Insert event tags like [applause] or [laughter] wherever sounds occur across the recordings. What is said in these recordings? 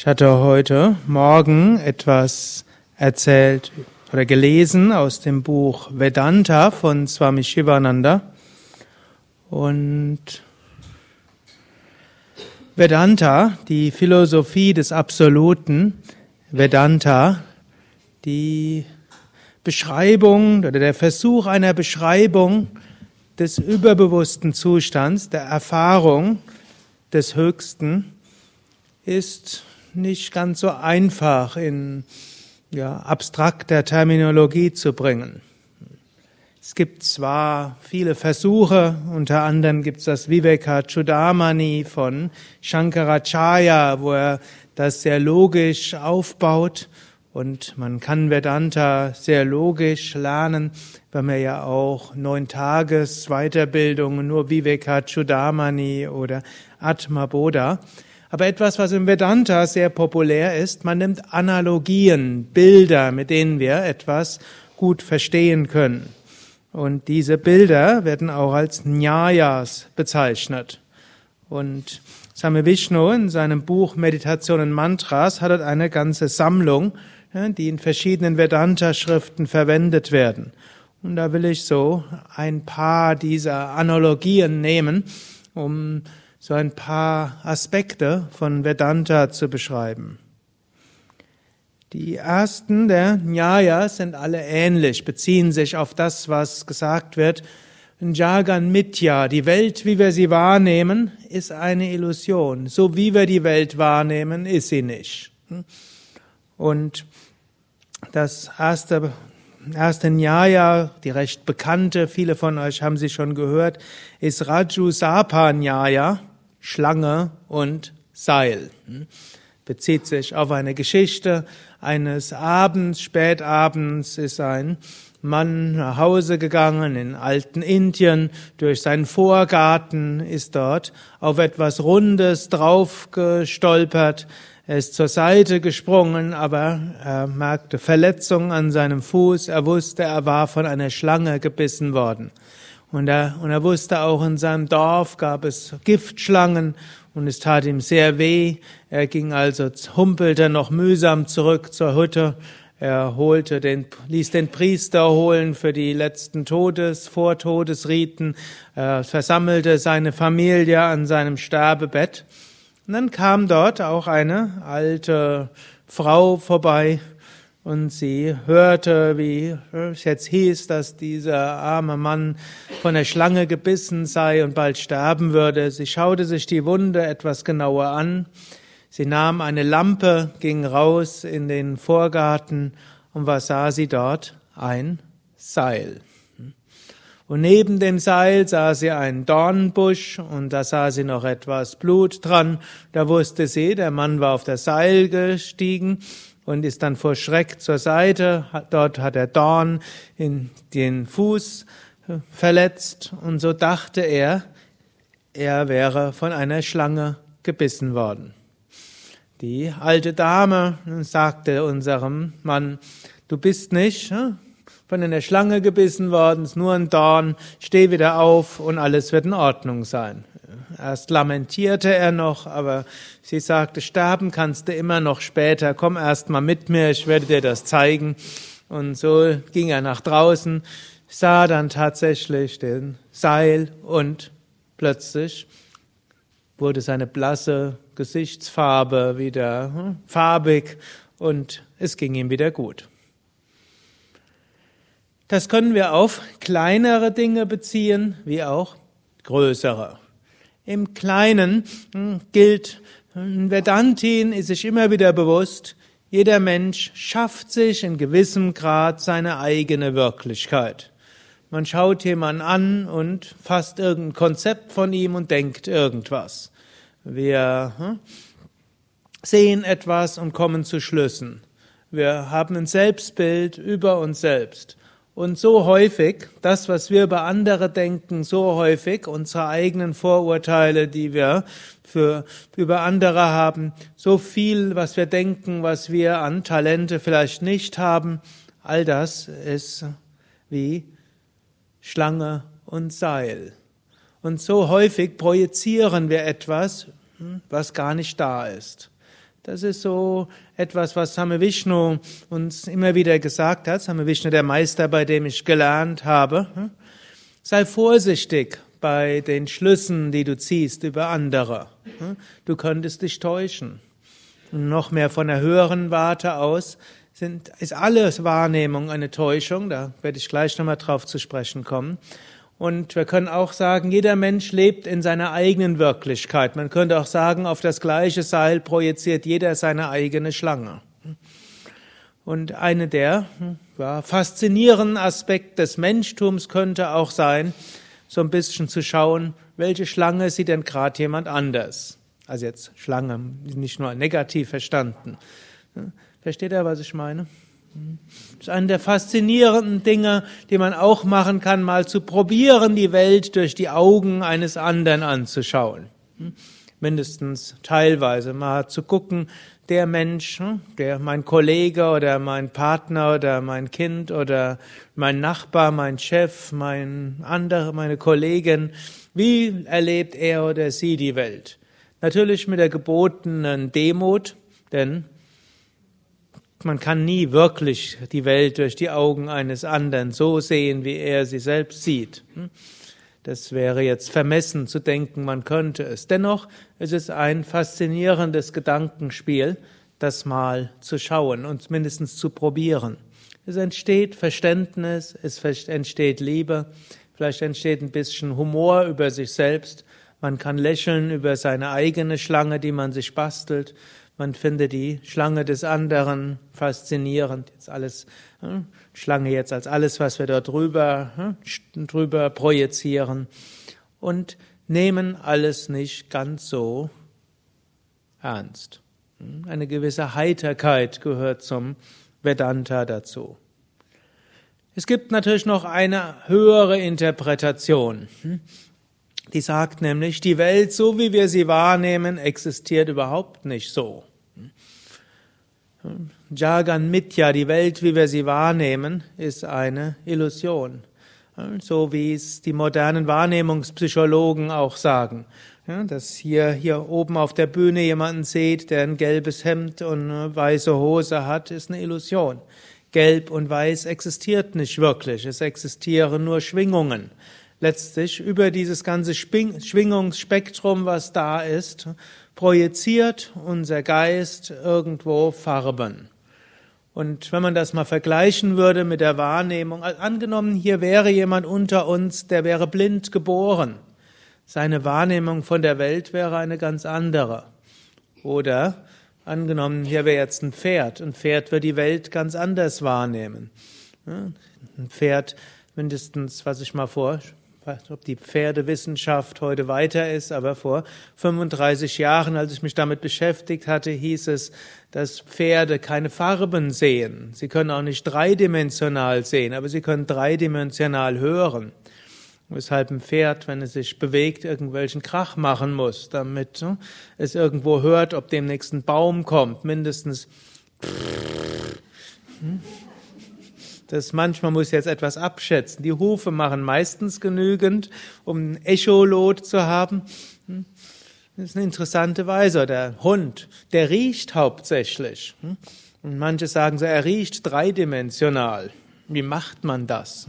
Ich hatte heute Morgen etwas erzählt oder gelesen aus dem Buch Vedanta von Swami Shivananda. Und Vedanta, die Philosophie des Absoluten, Vedanta, die Beschreibung oder der Versuch einer Beschreibung des überbewussten Zustands, der Erfahrung des Höchsten, ist nicht ganz so einfach in ja, abstrakter Terminologie zu bringen. Es gibt zwar viele Versuche, unter anderem gibt es das Viveka Chudamani von Shankaracharya, wo er das sehr logisch aufbaut und man kann Vedanta sehr logisch lernen, weil man ja auch neun Tages Weiterbildung nur Viveka Chudamani oder Atma Bodha aber etwas, was im Vedanta sehr populär ist, man nimmt Analogien, Bilder, mit denen wir etwas gut verstehen können. Und diese Bilder werden auch als Nyayas bezeichnet. Und Same Vishnu in seinem Buch Meditation und Mantras hat eine ganze Sammlung, die in verschiedenen Vedanta-Schriften verwendet werden. Und da will ich so ein paar dieser Analogien nehmen, um so ein paar Aspekte von Vedanta zu beschreiben. Die ersten der Nyayas sind alle ähnlich, beziehen sich auf das, was gesagt wird. Jagan Mitya, die Welt, wie wir sie wahrnehmen, ist eine Illusion. So wie wir die Welt wahrnehmen, ist sie nicht. Und das erste erste Nyaya, die recht bekannte, viele von euch haben sie schon gehört, ist Raju Sapa Nyaya. Schlange und Seil. Hm? Bezieht sich auf eine Geschichte eines Abends, spätabends ist ein Mann nach Hause gegangen in alten Indien, durch seinen Vorgarten ist dort auf etwas Rundes draufgestolpert, er ist zur Seite gesprungen, aber er merkte Verletzungen an seinem Fuß, er wusste, er war von einer Schlange gebissen worden. Und er, und er wusste auch, in seinem Dorf gab es Giftschlangen und es tat ihm sehr weh. Er ging also, humpelte noch mühsam zurück zur Hütte. Er holte den, ließ den Priester holen für die letzten Todes, Vortodesriten, er versammelte seine Familie an seinem Sterbebett. Und dann kam dort auch eine alte Frau vorbei, und sie hörte, wie es jetzt hieß, dass dieser arme Mann von der Schlange gebissen sei und bald sterben würde. Sie schaute sich die Wunde etwas genauer an. Sie nahm eine Lampe, ging raus in den Vorgarten und was sah sie dort? Ein Seil. Und neben dem Seil sah sie einen Dornbusch und da sah sie noch etwas Blut dran. Da wusste sie, der Mann war auf das Seil gestiegen und ist dann vor Schreck zur Seite. Dort hat er Dorn in den Fuß äh, verletzt und so dachte er, er wäre von einer Schlange gebissen worden. Die alte Dame sagte unserem Mann, du bist nicht äh, von einer Schlange gebissen worden, ist nur ein Dorn, steh wieder auf und alles wird in Ordnung sein. Erst lamentierte er noch, aber sie sagte, sterben kannst du immer noch später, komm erst mal mit mir, ich werde dir das zeigen. Und so ging er nach draußen, sah dann tatsächlich den Seil und plötzlich wurde seine blasse Gesichtsfarbe wieder hm, farbig und es ging ihm wieder gut. Das können wir auf kleinere Dinge beziehen, wie auch größere. Im Kleinen hm, gilt, hm, Vedantin ist sich immer wieder bewusst, jeder Mensch schafft sich in gewissem Grad seine eigene Wirklichkeit. Man schaut jemanden an und fasst irgendein Konzept von ihm und denkt irgendwas. Wir hm, sehen etwas und kommen zu Schlüssen. Wir haben ein Selbstbild über uns selbst. Und so häufig, das, was wir über andere denken, so häufig unsere eigenen Vorurteile, die wir für, über andere haben, so viel, was wir denken, was wir an Talente vielleicht nicht haben, all das ist wie Schlange und Seil. Und so häufig projizieren wir etwas, hm, was gar nicht da ist. Das ist so etwas, was Same Vishnu uns immer wieder gesagt hat. Same Vishnu, der Meister, bei dem ich gelernt habe. Sei vorsichtig bei den Schlüssen, die du ziehst über andere. Du könntest dich täuschen. Und noch mehr von der höheren Warte aus sind, ist alles Wahrnehmung eine Täuschung. Da werde ich gleich nochmal drauf zu sprechen kommen. Und wir können auch sagen, jeder Mensch lebt in seiner eigenen Wirklichkeit. Man könnte auch sagen, auf das gleiche Seil projiziert jeder seine eigene Schlange. Und eine der ja, faszinierenden Aspekte des Menschtums könnte auch sein, so ein bisschen zu schauen, welche Schlange sieht denn gerade jemand anders. Also jetzt Schlange, nicht nur negativ verstanden. Versteht er, was ich meine? Das ist eine der faszinierenden Dinge, die man auch machen kann, mal zu probieren, die Welt durch die Augen eines anderen anzuschauen. Mindestens teilweise mal zu gucken, der Mensch, der mein Kollege oder mein Partner oder mein Kind oder mein Nachbar, mein Chef, mein andere, meine Kollegin, wie erlebt er oder sie die Welt? Natürlich mit der gebotenen Demut, denn man kann nie wirklich die Welt durch die Augen eines anderen so sehen, wie er sie selbst sieht. Hm? Das wäre jetzt vermessen zu denken, man könnte es. Dennoch ist es ein faszinierendes Gedankenspiel, das mal zu schauen und mindestens zu probieren. Es entsteht Verständnis, es entsteht Liebe, vielleicht entsteht ein bisschen Humor über sich selbst. Man kann lächeln über seine eigene Schlange, die man sich bastelt. Man findet die Schlange des anderen faszinierend. Jetzt alles, hm, Schlange jetzt als alles, was wir dort drüber, hm, drüber projizieren. Und nehmen alles nicht ganz so ernst. Hm, eine gewisse Heiterkeit gehört zum Vedanta dazu. Es gibt natürlich noch eine höhere Interpretation. Hm, die sagt nämlich, die Welt, so wie wir sie wahrnehmen, existiert überhaupt nicht so. Jagan Mitya, die Welt, wie wir sie wahrnehmen, ist eine Illusion. So wie es die modernen Wahrnehmungspsychologen auch sagen. dass hier, hier oben auf der Bühne jemanden seht, der ein gelbes Hemd und eine weiße Hose hat, ist eine Illusion. Gelb und Weiß existiert nicht wirklich. Es existieren nur Schwingungen. Letztlich über dieses ganze Schwingungsspektrum, was da ist, projiziert unser Geist irgendwo Farben. Und wenn man das mal vergleichen würde mit der Wahrnehmung, angenommen, hier wäre jemand unter uns, der wäre blind geboren. Seine Wahrnehmung von der Welt wäre eine ganz andere. Oder angenommen, hier wäre jetzt ein Pferd. Ein Pferd wird die Welt ganz anders wahrnehmen. Ein Pferd, mindestens, was ich mal vor, ob die Pferdewissenschaft heute weiter ist, aber vor 35 Jahren, als ich mich damit beschäftigt hatte, hieß es, dass Pferde keine Farben sehen. Sie können auch nicht dreidimensional sehen, aber sie können dreidimensional hören. Weshalb ein Pferd, wenn es sich bewegt, irgendwelchen Krach machen muss, damit ne, es irgendwo hört, ob dem nächsten Baum kommt, mindestens. Hm? Das manchmal muss ich jetzt etwas abschätzen. Die Hufe machen meistens genügend, um ein Echolot zu haben. Hm? Das ist eine interessante Weise. Der Hund, der riecht hauptsächlich. Hm? Und manche sagen so, er riecht dreidimensional. Wie macht man das?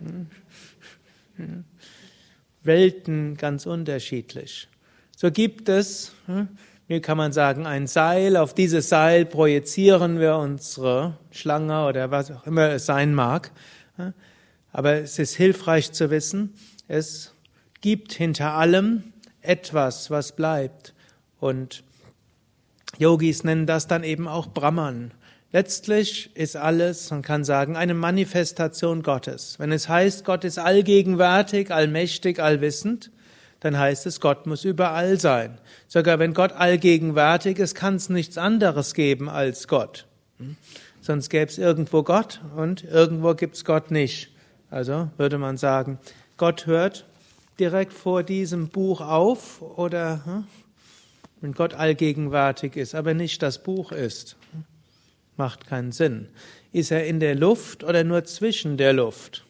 Hm? Welten ganz unterschiedlich. So gibt es hier kann man sagen, ein Seil. Auf dieses Seil projizieren wir unsere Schlange oder was auch immer es sein mag. Aber es ist hilfreich zu wissen, es gibt hinter allem etwas, was bleibt. Und Yogis nennen das dann eben auch Brahman. Letztlich ist alles, man kann sagen, eine Manifestation Gottes. Wenn es heißt, Gott ist allgegenwärtig, allmächtig, allwissend, dann heißt es, Gott muss überall sein. Sogar wenn Gott allgegenwärtig ist, kann es nichts anderes geben als Gott. Hm? Sonst gäbe es irgendwo Gott und irgendwo gibt es Gott nicht. Also würde man sagen, Gott hört direkt vor diesem Buch auf oder hm? wenn Gott allgegenwärtig ist, aber nicht das Buch ist. Hm? Macht keinen Sinn. Ist er in der Luft oder nur zwischen der Luft?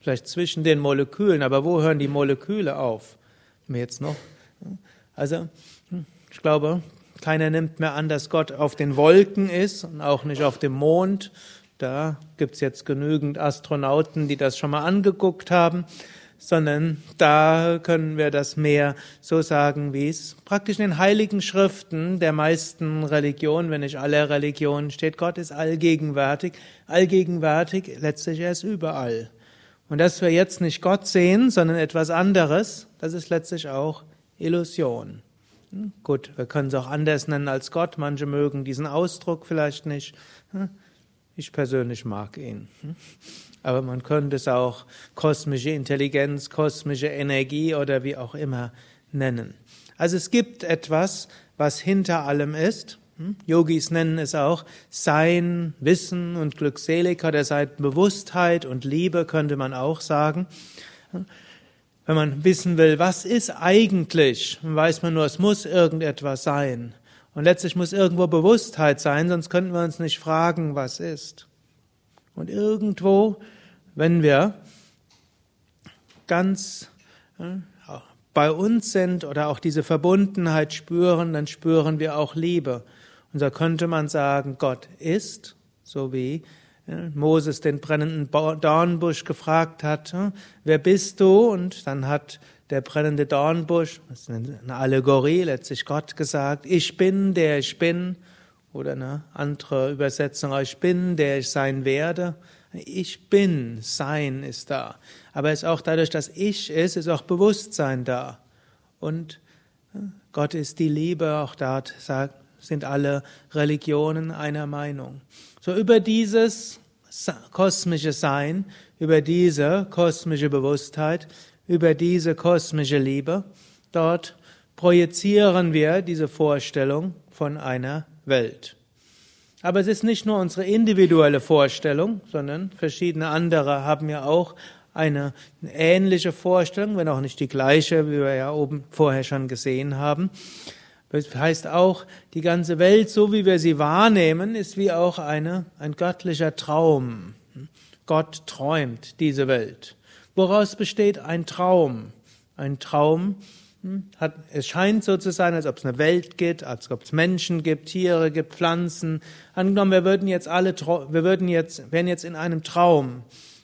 Vielleicht zwischen den Molekülen, aber wo hören die Moleküle auf? Mir jetzt noch. Also, ich glaube, Keiner nimmt mehr an, dass Gott auf den Wolken ist und auch nicht auf dem Mond. Da gibt's jetzt genügend Astronauten, die das schon mal angeguckt haben sondern da können wir das mehr so sagen, wie es praktisch in den heiligen Schriften der meisten Religionen, wenn nicht aller Religionen steht, Gott ist allgegenwärtig, allgegenwärtig, letztlich er ist überall. Und dass wir jetzt nicht Gott sehen, sondern etwas anderes, das ist letztlich auch Illusion. Hm? Gut, wir können es auch anders nennen als Gott. Manche mögen diesen Ausdruck vielleicht nicht. Hm? Ich persönlich mag ihn. Hm? aber man könnte es auch kosmische Intelligenz, kosmische Energie oder wie auch immer nennen. Also es gibt etwas, was hinter allem ist. Hm? Yogis nennen es auch Sein, Wissen und Glückseligkeit, der Seite Bewusstheit und Liebe könnte man auch sagen. Wenn man wissen will, was ist eigentlich, weiß man nur, es muss irgendetwas sein. Und letztlich muss irgendwo Bewusstheit sein, sonst könnten wir uns nicht fragen, was ist. Und irgendwo, wenn wir ganz äh, bei uns sind oder auch diese Verbundenheit spüren, dann spüren wir auch Liebe. Und so könnte man sagen, Gott ist, so wie äh, Moses den brennenden Dornbusch gefragt hat, äh, wer bist du? Und dann hat der brennende Dornbusch, das ist eine Allegorie, letztlich Gott gesagt, ich bin, der ich bin. Oder eine andere Übersetzung, ich bin, der ich sein werde. Ich bin, Sein ist da. Aber es ist auch dadurch, dass ich ist, ist auch Bewusstsein da. Und äh, Gott ist die Liebe, auch da sind alle Religionen einer Meinung. So über dieses kosmische Sein, über diese kosmische Bewusstheit, über diese kosmische Liebe, dort projizieren wir diese Vorstellung von einer Welt. Aber es ist nicht nur unsere individuelle Vorstellung, sondern verschiedene andere haben ja auch eine ähnliche Vorstellung, wenn auch nicht die gleiche, wie wir ja oben vorher schon gesehen haben. Das heißt auch, die ganze Welt, so wie wir sie wahrnehmen, ist wie auch eine, ein göttlicher Traum. Gott träumt diese Welt. Woraus besteht ein Traum? Ein Traum hm? Hat, es scheint so zu sein, als ob es eine Welt gibt, als ob es Menschen gibt, Tiere gibt, Pflanzen. Angenommen, wir würden jetzt alle, wir würden jetzt, wären jetzt in einem Traum,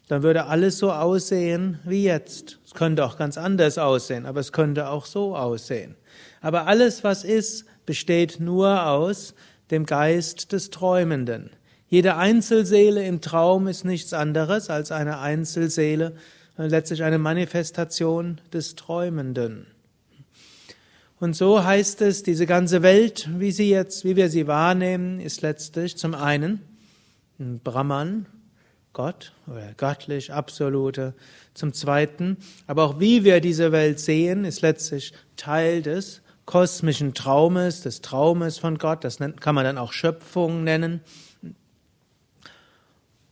dann würde alles so aussehen wie jetzt. Es könnte auch ganz anders aussehen, aber es könnte auch so aussehen. Aber alles, was ist, besteht nur aus dem Geist des Träumenden. Jede Einzelseele im Traum ist nichts anderes als eine Einzelseele, letztlich eine Manifestation des Träumenden. Und so heißt es, diese ganze Welt, wie sie jetzt, wie wir sie wahrnehmen, ist letztlich zum einen ein Brahman, Gott oder göttlich, absolute. Zum zweiten, aber auch wie wir diese Welt sehen, ist letztlich Teil des kosmischen Traumes, des Traumes von Gott. Das kann man dann auch Schöpfung nennen.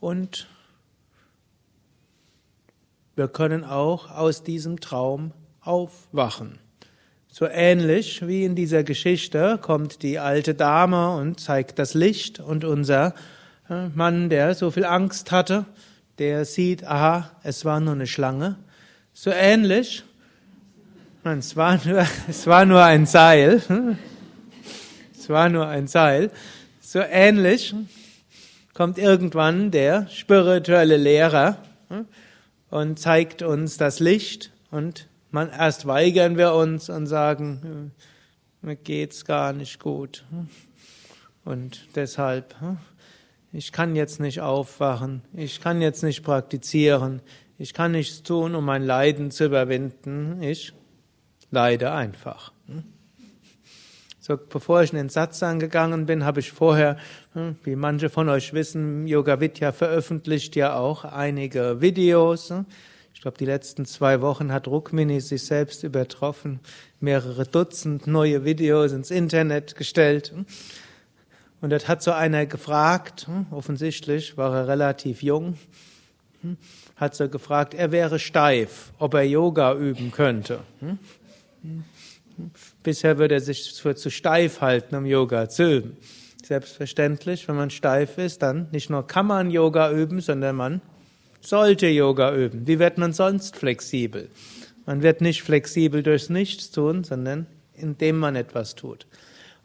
Und wir können auch aus diesem Traum aufwachen. So ähnlich wie in dieser Geschichte kommt die alte Dame und zeigt das Licht und unser Mann, der so viel Angst hatte, der sieht, aha, es war nur eine Schlange. So ähnlich, es war nur, [laughs] es war nur ein Seil, [laughs] es war nur ein Seil. So ähnlich kommt irgendwann der spirituelle Lehrer äh, und zeigt uns das Licht und man, erst weigern wir uns und sagen, äh, mir geht's gar nicht gut. Und deshalb, äh, ich kann jetzt nicht aufwachen, ich kann jetzt nicht praktizieren, ich kann nichts tun, um mein Leiden zu überwinden, ich leide einfach. So, bevor ich in den Satz angegangen bin, habe ich vorher, äh, wie manche von euch wissen, Yoga Vidya veröffentlicht ja auch einige Videos. Ich glaube, die letzten zwei Wochen hat Rukmini sich selbst übertroffen, mehrere Dutzend neue Videos ins Internet gestellt. Und dort hat so einer gefragt, offensichtlich war er relativ jung, hat so gefragt, er wäre steif, ob er Yoga üben könnte. Bisher würde er sich für zu steif halten, um Yoga zu üben. Selbstverständlich, wenn man steif ist, dann nicht nur kann man Yoga üben, sondern man sollte Yoga üben. Wie wird man sonst flexibel? Man wird nicht flexibel durchs Nichts tun, sondern indem man etwas tut.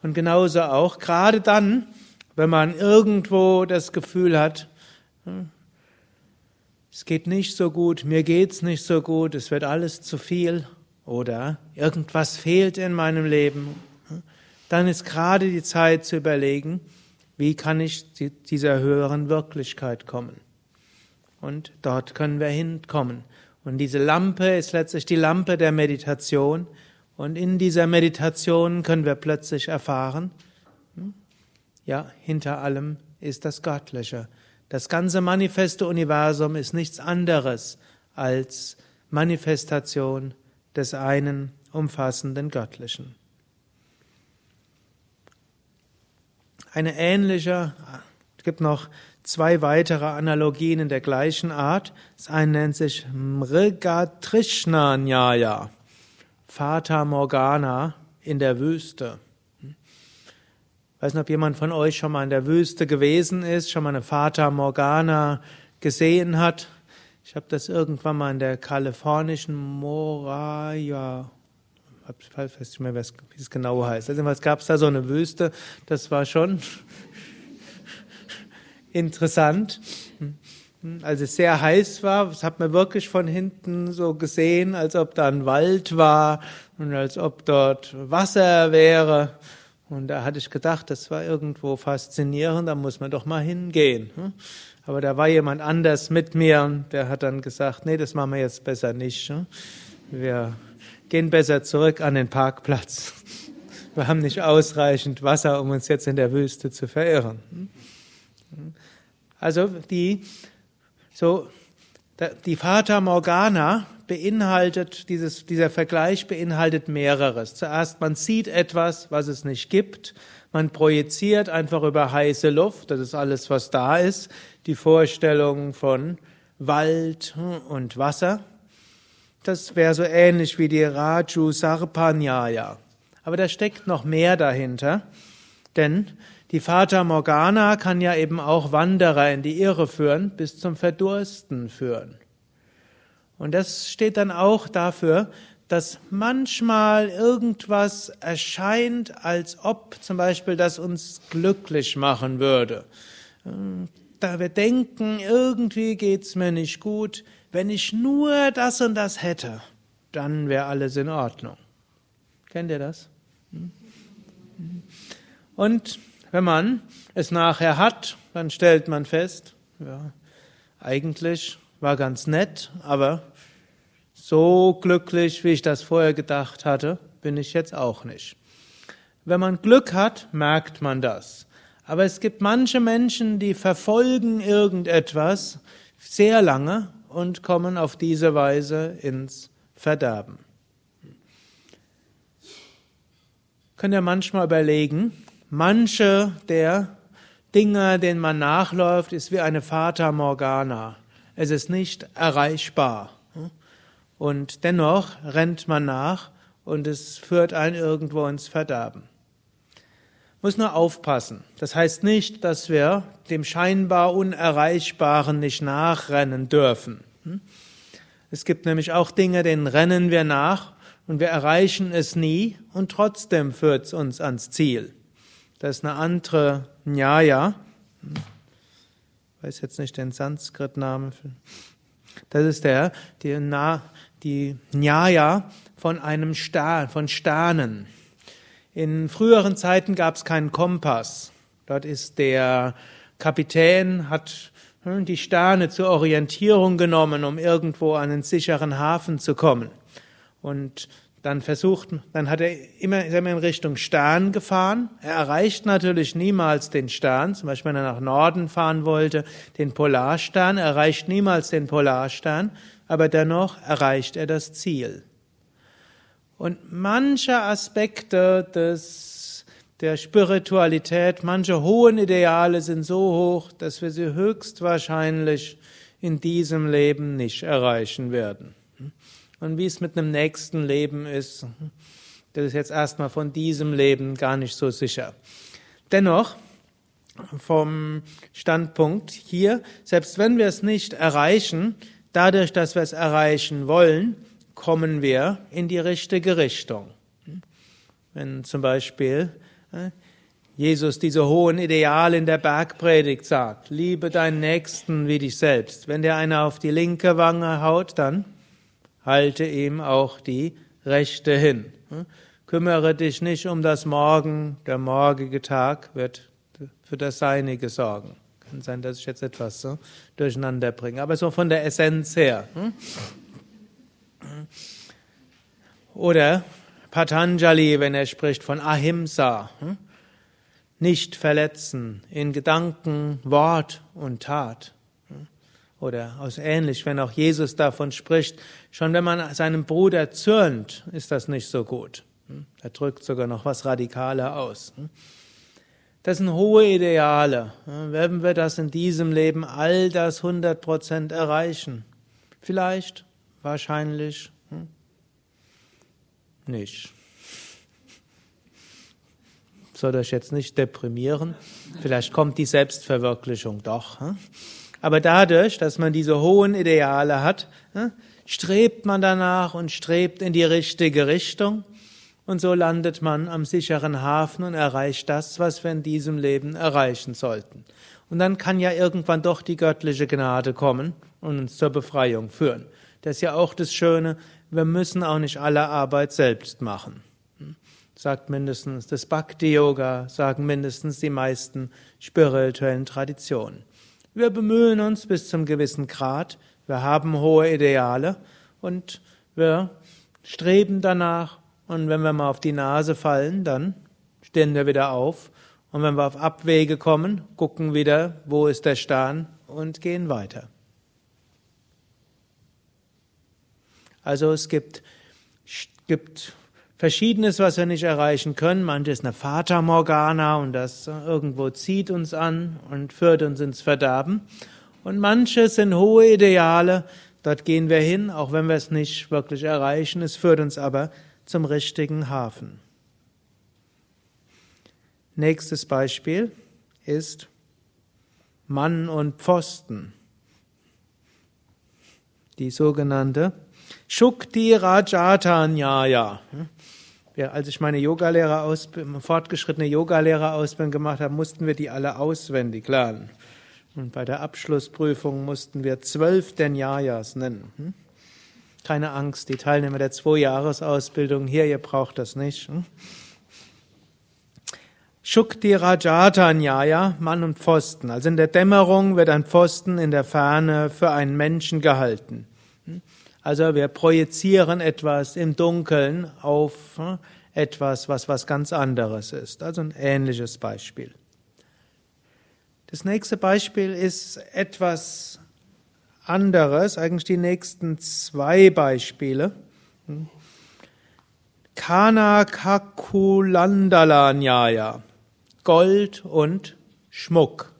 Und genauso auch, gerade dann, wenn man irgendwo das Gefühl hat, hm, es geht nicht so gut, mir geht's nicht so gut, es wird alles zu viel oder irgendwas fehlt in meinem Leben, hm, dann ist gerade die Zeit zu überlegen, wie kann ich dieser höheren Wirklichkeit kommen. Und dort können wir hinkommen. Und diese Lampe ist letztlich die Lampe der Meditation. Und in dieser Meditation können wir plötzlich erfahren, hm, ja, hinter allem ist das Göttliche. Das ganze manifeste Universum ist nichts anderes als Manifestation des einen umfassenden Göttlichen. Eine ähnliche, es gibt noch zwei weitere Analogien in der gleichen Art. Das eine nennt sich Mrigatrishna Nyaya, Fata Morgana in der Wüste. Ich weiß nicht, ob jemand von euch schon mal in der Wüste gewesen ist, schon mal eine Fata Morgana gesehen hat. Ich habe das irgendwann mal in der kalifornischen Moraya ich weiß nicht mehr, wie es genau heißt. Also es gab da so eine Wüste, das war schon [laughs] interessant. Als es sehr heiß war, das hat man wirklich von hinten so gesehen, als ob da ein Wald war und als ob dort Wasser wäre. Und da hatte ich gedacht, das war irgendwo faszinierend, da muss man doch mal hingehen. Aber da war jemand anders mit mir und der hat dann gesagt, nee, das machen wir jetzt besser nicht. Wir gehen besser zurück an den Parkplatz. [laughs] Wir haben nicht ausreichend Wasser, um uns jetzt in der Wüste zu verirren. Also die, so, die Fata Morgana beinhaltet, dieses, dieser Vergleich beinhaltet mehreres. Zuerst, man sieht etwas, was es nicht gibt. Man projiziert einfach über heiße Luft. Das ist alles, was da ist. Die Vorstellung von Wald und Wasser. Das wäre so ähnlich wie die Raju Sarpanyaya. Aber da steckt noch mehr dahinter, denn die Fata Morgana kann ja eben auch Wanderer in die Irre führen, bis zum Verdursten führen. Und das steht dann auch dafür, dass manchmal irgendwas erscheint, als ob zum Beispiel das uns glücklich machen würde. Da wir denken, irgendwie geht's mir nicht gut, wenn ich nur das und das hätte, dann wäre alles in Ordnung. Kennt ihr das? Hm? Und wenn man es nachher hat, dann stellt man fest, ja, eigentlich war ganz nett, aber so glücklich, wie ich das vorher gedacht hatte, bin ich jetzt auch nicht. Wenn man Glück hat, merkt man das. Aber es gibt manche Menschen, die verfolgen irgendetwas sehr lange und kommen auf diese Weise ins Verderben. Könnt ihr manchmal überlegen, manche der Dinge, denen man nachläuft, ist wie eine Fata Morgana. Es ist nicht erreichbar. Und dennoch rennt man nach und es führt einen irgendwo ins Verderben. Muss nur aufpassen. Das heißt nicht, dass wir dem scheinbar Unerreichbaren nicht nachrennen dürfen. Es gibt nämlich auch Dinge, denen rennen wir nach und wir erreichen es nie und trotzdem führt es uns ans Ziel. Das ist eine andere Nyaya. Ich weiß jetzt nicht den Sanskrit-Namen. Das ist der, die, Na, die Nyaya von einem Stern, von Sternen. In früheren Zeiten gab es keinen Kompass. Dort ist der Kapitän, hat hm, die Sterne zur Orientierung genommen, um irgendwo an einen sicheren Hafen zu kommen. Und dann versucht, dann hat er immer, ist er immer in Richtung Stern gefahren. Er erreicht natürlich niemals den Stern. Zum Beispiel, wenn er nach Norden fahren wollte, den Polarstern, er erreicht niemals den Polarstern, aber dennoch erreicht er das Ziel. Und manche Aspekte des, der Spiritualität, manche hohen Ideale sind so hoch, dass wir sie höchstwahrscheinlich in diesem Leben nicht erreichen werden. Und wie es mit einem nächsten Leben ist, das ist jetzt erstmal von diesem Leben gar nicht so sicher. Dennoch, vom Standpunkt hier, selbst wenn wir es nicht erreichen, dadurch, dass wir es erreichen wollen, kommen wir in die richtige Richtung. Wenn zum Beispiel Jesus diese hohen Ideale in der Bergpredigt sagt, liebe deinen Nächsten wie dich selbst. Wenn dir einer auf die linke Wange haut, dann halte ihm auch die rechte hin. Kümmere dich nicht um das Morgen, der morgige Tag wird für das Seinige sorgen. Kann sein, dass ich jetzt etwas so durcheinander bringe, aber so von der Essenz her. Oder Patanjali, wenn er spricht von Ahimsa nicht verletzen in Gedanken, Wort und Tat. Oder aus ähnlich, wenn auch Jesus davon spricht, schon wenn man seinem Bruder zürnt, ist das nicht so gut. Er drückt sogar noch was radikaler aus. Das sind hohe Ideale. Werden wir das in diesem Leben all das 100% erreichen? Vielleicht, wahrscheinlich nicht soll euch jetzt nicht deprimieren. Vielleicht kommt die Selbstverwirklichung doch. Aber dadurch, dass man diese hohen Ideale hat, hm, strebt man danach und strebt in die richtige Richtung. Und so landet man am sicheren Hafen und erreicht das, was wir in diesem Leben erreichen sollten. Und dann kann ja irgendwann doch die göttliche Gnade kommen und uns zur Befreiung führen. Das ist ja auch das Schöne, wir müssen auch nicht alle Arbeit selbst machen sagt mindestens das Bhakti-Yoga, sagen mindestens die meisten spirituellen Traditionen. Wir bemühen uns bis zum gewissen Grad, wir haben hohe Ideale und wir streben danach. Und wenn wir mal auf die Nase fallen, dann stehen wir wieder auf. Und wenn wir auf Abwege kommen, gucken wieder, wo ist der Stern und gehen weiter. Also es gibt, gibt Verschiedenes, was wir nicht erreichen können. Manches ist eine Fata Morgana und das irgendwo zieht uns an und führt uns ins Verderben. Und manches sind hohe Ideale. Dort gehen wir hin, auch wenn wir es nicht wirklich erreichen. Es führt uns aber zum richtigen Hafen. Nächstes Beispiel ist Mann und Pfosten. Die sogenannte Shukti Rajata Nyaya. Ja, als ich meine Yogalehrerausbildung, fortgeschrittene Yogalehrerausbildung gemacht habe, mussten wir die alle auswendig lernen. Und bei der Abschlussprüfung mussten wir zwölf Denyayas nennen. Hm? Keine Angst, die Teilnehmer der Zwei-Jahres-Ausbildung hier, ihr braucht das nicht. Hm? Shukti Rajata Nyaya, Mann und Pfosten. Also in der Dämmerung wird ein Pfosten in der Ferne für einen Menschen gehalten. Hm? Also wir projizieren etwas im Dunkeln auf hm, etwas, was was ganz anderes ist. Also ein ähnliches Beispiel. Das nächste Beispiel ist etwas anderes, eigentlich die nächsten zwei Beispiele. Hm. Kana Kakulandala Nyaya. Gold und Schmuck.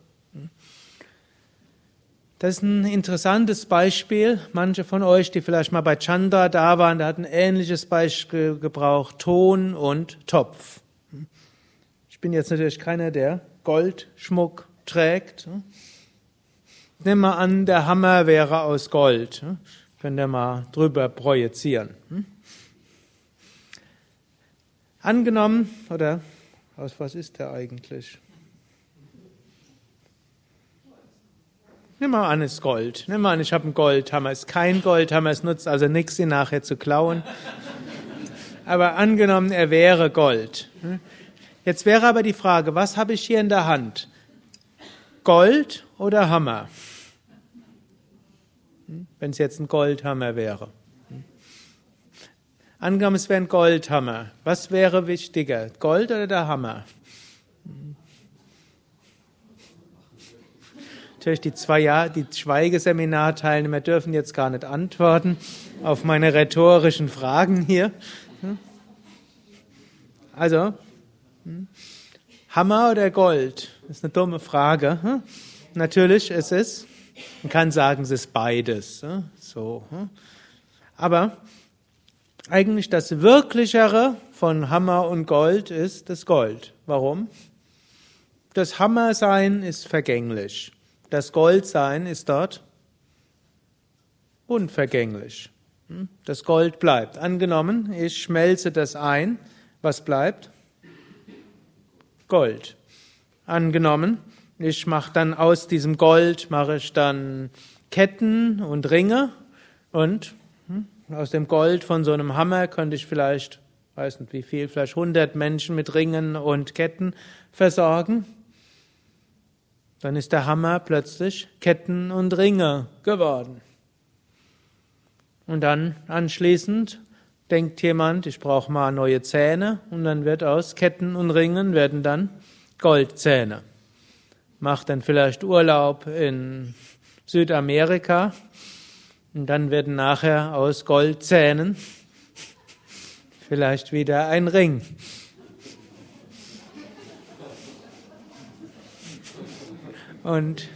Das ist ein interessantes Beispiel. Manche von euch, die vielleicht mal bei Chandra da waren, da hat ein ähnliches Beispiel gebraucht. Ton und Topf. Ich bin jetzt natürlich keiner, der Goldschmuck trägt. Nimm mal an, der Hammer wäre aus Gold. Könnt ihr mal drüber projizieren. Angenommen, oder aus was ist der eigentlich? Nimm mal an, es ist Gold. Nimm mal an, ich habe einen Goldhammer. Es ist kein Goldhammer, es nutzt also nichts, ihn nachher zu klauen. Aber angenommen, er wäre Gold. Jetzt wäre aber die Frage, was habe ich hier in der Hand? Gold oder Hammer? Wenn es jetzt ein Goldhammer wäre. Angenommen, es wäre ein Goldhammer. Was wäre wichtiger, Gold oder der Hammer? Natürlich die zwei Jahr, die Schweigeseminarteilnehmer dürfen jetzt gar nicht antworten auf meine rhetorischen Fragen hier. Also, hm? Hammer oder Gold? Das ist eine dumme Frage. Hm? Natürlich ist es, man kann sagen, es ist beides. Hm? So. Aber eigentlich das Wirklichere von Hammer und Gold ist das Gold. Warum? Das Hammersein ist vergänglich. Das Goldsein ist dort unvergänglich. Hm? Das Gold bleibt. Angenommen, ich schmelze das ein, was bleibt? Gold. Angenommen, ich mache dann aus diesem Gold, mache ich dann Ketten und Ringe und hm, aus dem Gold von so einem Hammer könnte ich vielleicht, weiß nicht wie viel, vielleicht 100 Menschen mit Ringen und Ketten versorgen. Dann ist der Hammer plötzlich Ketten und Ringe geworden. Und dann anschließend denkt jemand, ich brauche mal neue Zähne und dann wird aus Ketten und Ringen werden dann Goldzähne. Macht dann vielleicht Urlaub in Südamerika und dann werden nachher aus Goldzähnen [laughs] vielleicht wieder ein Ring. Und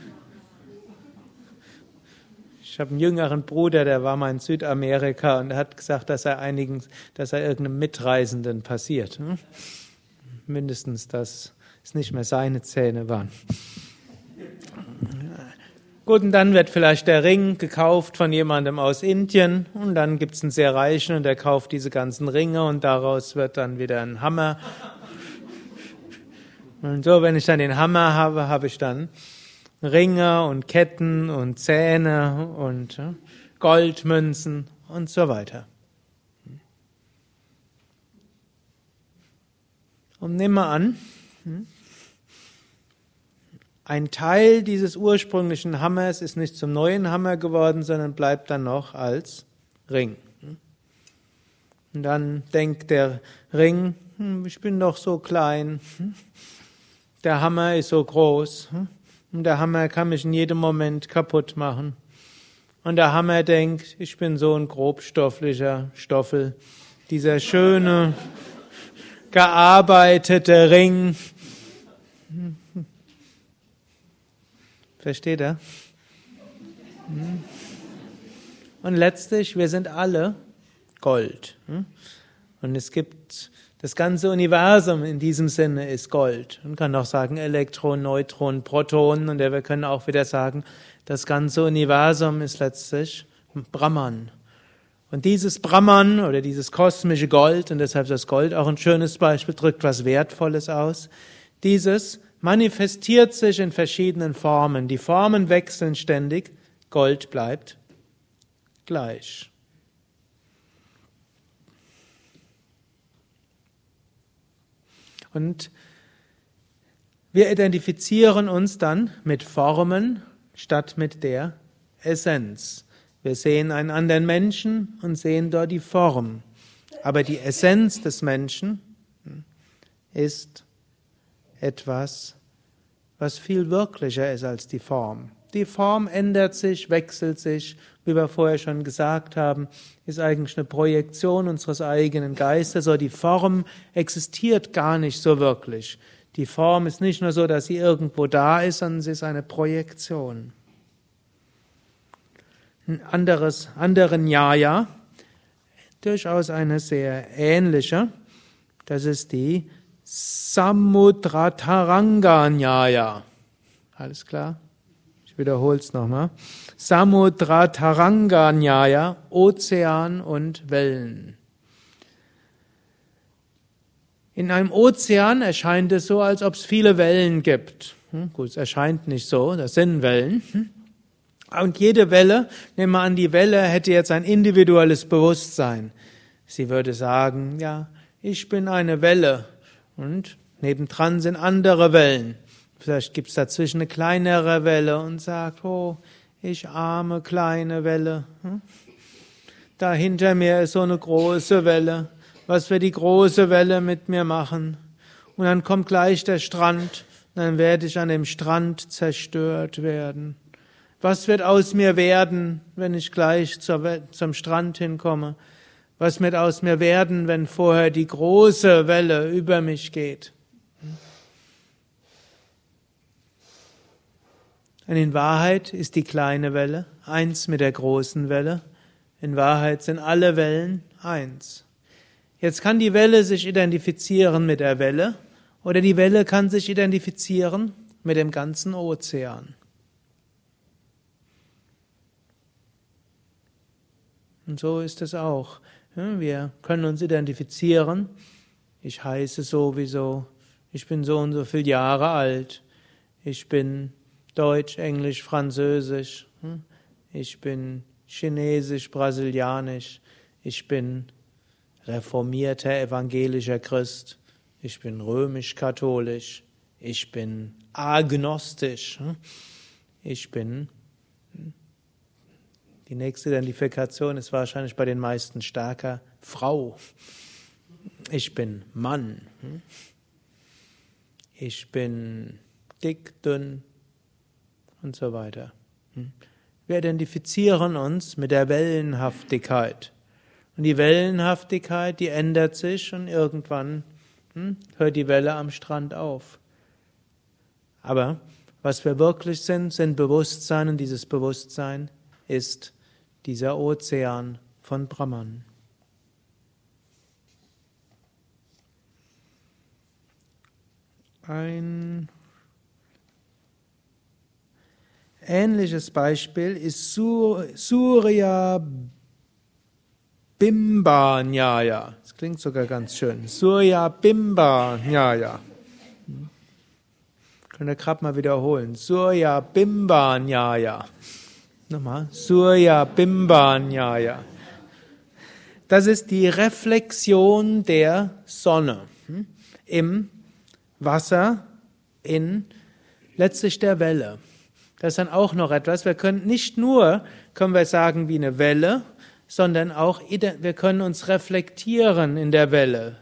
ich habe einen jüngeren Bruder, der war mal in Südamerika und hat gesagt, dass er einigen, dass er irgendeinem Mitreisenden passiert. Hm? Mindestens, dass es nicht mehr seine Zähne waren. Gut, und dann wird vielleicht der Ring gekauft von jemandem aus Indien und dann gibt es einen sehr reichen und der kauft diese ganzen Ringe und daraus wird dann wieder ein Hammer. Und so, wenn ich dann den Hammer habe, habe ich dann Ringe und Ketten und Zähne und Goldmünzen und so weiter. Und nimm mal an, ein Teil dieses ursprünglichen Hammers ist nicht zum neuen Hammer geworden, sondern bleibt dann noch als Ring. Und dann denkt der Ring, hm, ich bin doch so klein, der Hammer ist so groß, und der Hammer kann mich in jedem Moment kaputt machen. Und der Hammer denkt, ich bin so ein grobstofflicher Stoffel. Dieser schöne, gearbeitete Ring. Versteht er? Und letztlich, wir sind alle Gold. Und es gibt das ganze Universum in diesem Sinne ist Gold. Man kann auch sagen Elektronen, Neutronen, Protonen und wir können auch wieder sagen, das ganze Universum ist letztlich Brahman. Und dieses Brahman oder dieses kosmische Gold, und deshalb ist das Gold auch ein schönes Beispiel, drückt was Wertvolles aus, dieses manifestiert sich in verschiedenen Formen. Die Formen wechseln ständig, Gold bleibt gleich. Und wir identifizieren uns dann mit Formen statt mit der Essenz. Wir sehen einen anderen Menschen und sehen dort die Form. Aber die Essenz des Menschen ist etwas, was viel wirklicher ist als die Form. Die Form ändert sich, wechselt sich, wie wir vorher schon gesagt haben, ist eigentlich eine Projektion unseres eigenen Geistes, so die Form existiert gar nicht so wirklich. Die Form ist nicht nur so, dass sie irgendwo da ist, sondern sie ist eine Projektion. Ein anderes, anderen Nyaya, durchaus eine sehr ähnliche, das ist die Samudrataranga Nyaya. Alles klar? Ich wiederhole es nochmal. Samudra Ozean und Wellen. In einem Ozean erscheint es so, als ob es viele Wellen gibt. Hm, gut, es erscheint nicht so, das sind Wellen. Hm. Und jede Welle, nehmen wir an, die Welle hätte jetzt ein individuelles Bewusstsein. Sie würde sagen, ja, ich bin eine Welle und nebendran sind andere Wellen. Vielleicht gibt es dazwischen eine kleinere Welle und sagt, oh, ich arme kleine Welle. Hm? Da hinter mir ist so eine große Welle. Was wird die große Welle mit mir machen? Und dann kommt gleich der Strand, dann werde ich an dem Strand zerstört werden. Was wird aus mir werden, wenn ich gleich zur, zum Strand hinkomme? Was wird aus mir werden, wenn vorher die große Welle über mich geht? Und in Wahrheit ist die kleine Welle eins mit der großen Welle. In Wahrheit sind alle Wellen eins. Jetzt kann die Welle sich identifizieren mit der Welle oder die Welle kann sich identifizieren mit dem ganzen Ozean. Und so ist es auch. Wir können uns identifizieren. Ich heiße sowieso, Ich bin so und so viele Jahre alt. Ich bin Deutsch, Englisch, Französisch. Hm? Ich bin Chinesisch, Brasilianisch. Ich bin reformierter evangelischer Christ. Ich bin römisch-katholisch. Ich bin agnostisch. Hm? Ich bin. Hm? Die nächste Identifikation ist wahrscheinlich bei den meisten stärker Frau. Ich bin Mann. Ich bin dick, dünn und so weiter. Wir identifizieren uns mit der Wellenhaftigkeit. Und die Wellenhaftigkeit, die ändert sich und irgendwann hm, hört die Welle am Strand auf. Aber was wir wirklich sind, sind Bewusstsein und dieses Bewusstsein ist dieser Ozean von Brahman. Ein ähnliches Beispiel ist Surya Bimba Nyaya. Das klingt sogar ganz schön. Surya Bimba Nyaya. Können wir gerade mal wiederholen. Surya Bimba Nyaya. Nochmal. Surya Bimba Nyaya. Das ist die Reflexion der Sonne hm, im Wasser in letztlich der Welle. Das ist dann auch noch etwas. Wir können nicht nur, können wir sagen, wie eine Welle, sondern auch, wir können uns reflektieren in der Welle.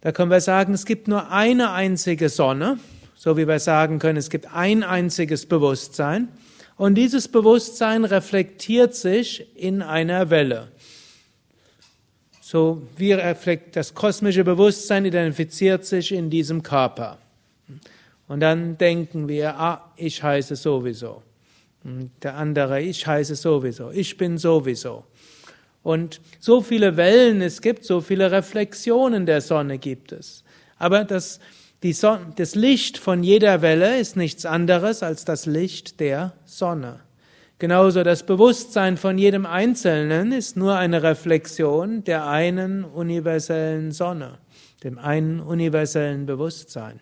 Da können wir sagen, es gibt nur eine einzige Sonne, so wie wir sagen können, es gibt ein einziges Bewusstsein. Und dieses Bewusstsein reflektiert sich in einer Welle. So wie das kosmische Bewusstsein identifiziert sich in diesem Körper. Und dann denken wir, ah, ich heiße sowieso. Und der andere, ich heiße sowieso. Ich bin sowieso. Und so viele Wellen es gibt, so viele Reflexionen der Sonne gibt es. Aber das, Sonne, das Licht von jeder Welle ist nichts anderes als das Licht der Sonne. Genauso das Bewusstsein von jedem Einzelnen ist nur eine Reflexion der einen universellen Sonne, dem einen universellen Bewusstsein.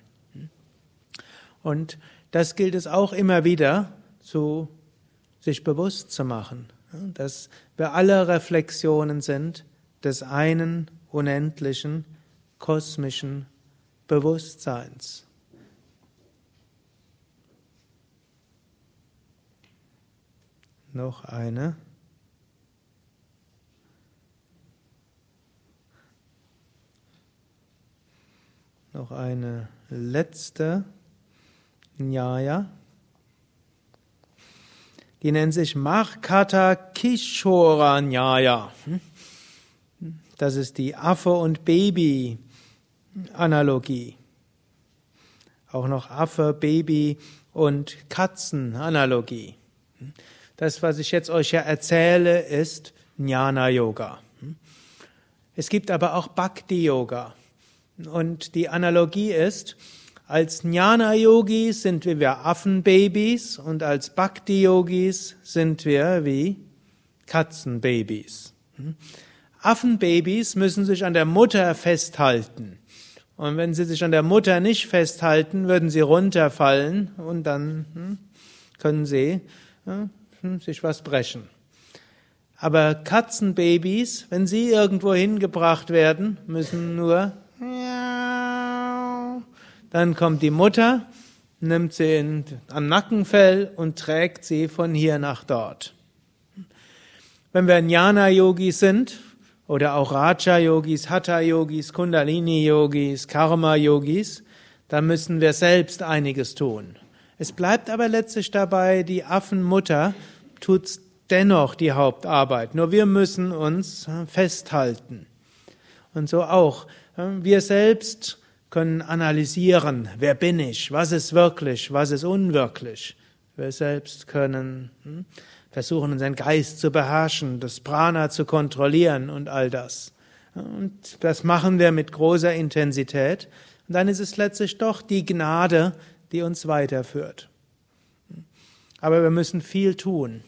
Und das gilt es auch immer wieder zu sich bewusst zu machen, dass wir alle Reflexionen sind des einen unendlichen kosmischen Bewusstseins. Noch eine. Noch eine letzte Nyaya. Die nennt sich Markata Kishora Nyaya. Das ist die Affe und Baby Analogie. Auch noch Affe, Baby und Katzen Analogie. Das, was ich jetzt euch ja erzähle, ist Jnana Yoga. Es gibt aber auch Bhakti Yoga. Und die Analogie ist, als Jnana-Yogis sind wir wie Affenbabys und als Bhakti-Yogis sind wir wie Katzenbabys. Affenbabys müssen sich an der Mutter festhalten. Und wenn sie sich an der Mutter nicht festhalten, würden sie runterfallen und dann hm, können sie hm, sich was brechen. Aber Katzenbabys, wenn sie irgendwo hingebracht werden, müssen nur dann kommt die Mutter, nimmt sie in, am Nackenfell und trägt sie von hier nach dort. Wenn wir Jnana-Yogis sind, oder auch Raja-Yogis, Hatha-Yogis, Kundalini-Yogis, Karma-Yogis, dann müssen wir selbst einiges tun. Es bleibt aber letztlich dabei, die Affenmutter tut dennoch die Hauptarbeit. Nur wir müssen uns festhalten. Und so auch. Wir selbst können analysieren, wer bin ich, was ist wirklich, was ist unwirklich. Wir selbst können hm, versuchen, unseren Geist zu beherrschen, das Prana zu kontrollieren und all das. Und das machen wir mit großer Intensität. Und dann ist es letztlich doch die Gnade, die uns weiterführt. Aber wir müssen viel tun.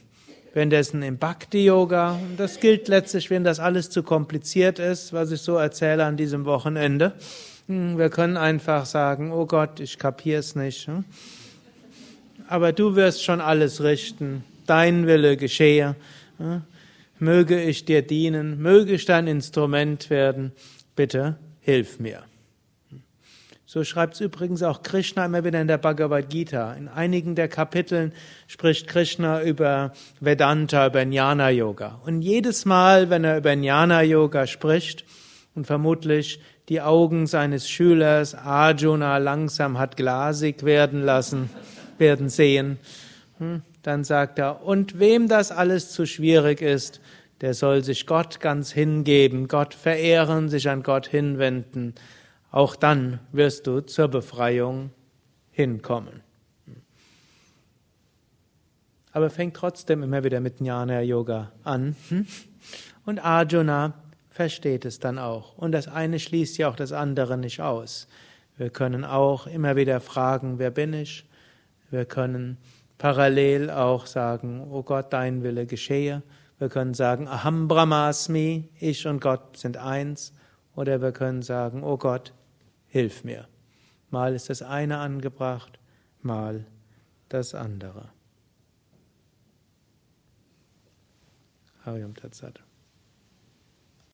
Währenddessen im Bhakti-Yoga, das gilt letztlich, wenn das alles zu kompliziert ist, was ich so erzähle an diesem Wochenende, wir können einfach sagen, oh Gott, ich kapier's nicht. Hm? Aber du wirst schon alles richten. Dein Wille geschehe. Hm? Möge ich dir dienen, möge ich dein Instrument werden. Bitte hilf mir. So schreibt es übrigens auch Krishna immer wieder in der Bhagavad Gita. In einigen der Kapiteln spricht Krishna über Vedanta, über Jnana Yoga. Und jedes Mal, wenn er über Jnana Yoga spricht und vermutlich die Augen seines Schülers Arjuna langsam hat glasig werden lassen, werden sehen, hm, dann sagt er, und wem das alles zu schwierig ist, der soll sich Gott ganz hingeben, Gott verehren, sich an Gott hinwenden. Auch dann wirst du zur Befreiung hinkommen. Aber fängt trotzdem immer wieder mit Jnana Yoga an. Hm? Und Arjuna versteht es dann auch. Und das eine schließt ja auch das andere nicht aus. Wir können auch immer wieder fragen, wer bin ich? Wir können parallel auch sagen, oh Gott, dein Wille geschehe. Wir können sagen, Aham Brahmasmi, ich und Gott sind eins. Oder wir können sagen, oh Gott, hilf mir. Mal ist das eine angebracht, mal das andere. Harium Tatsat.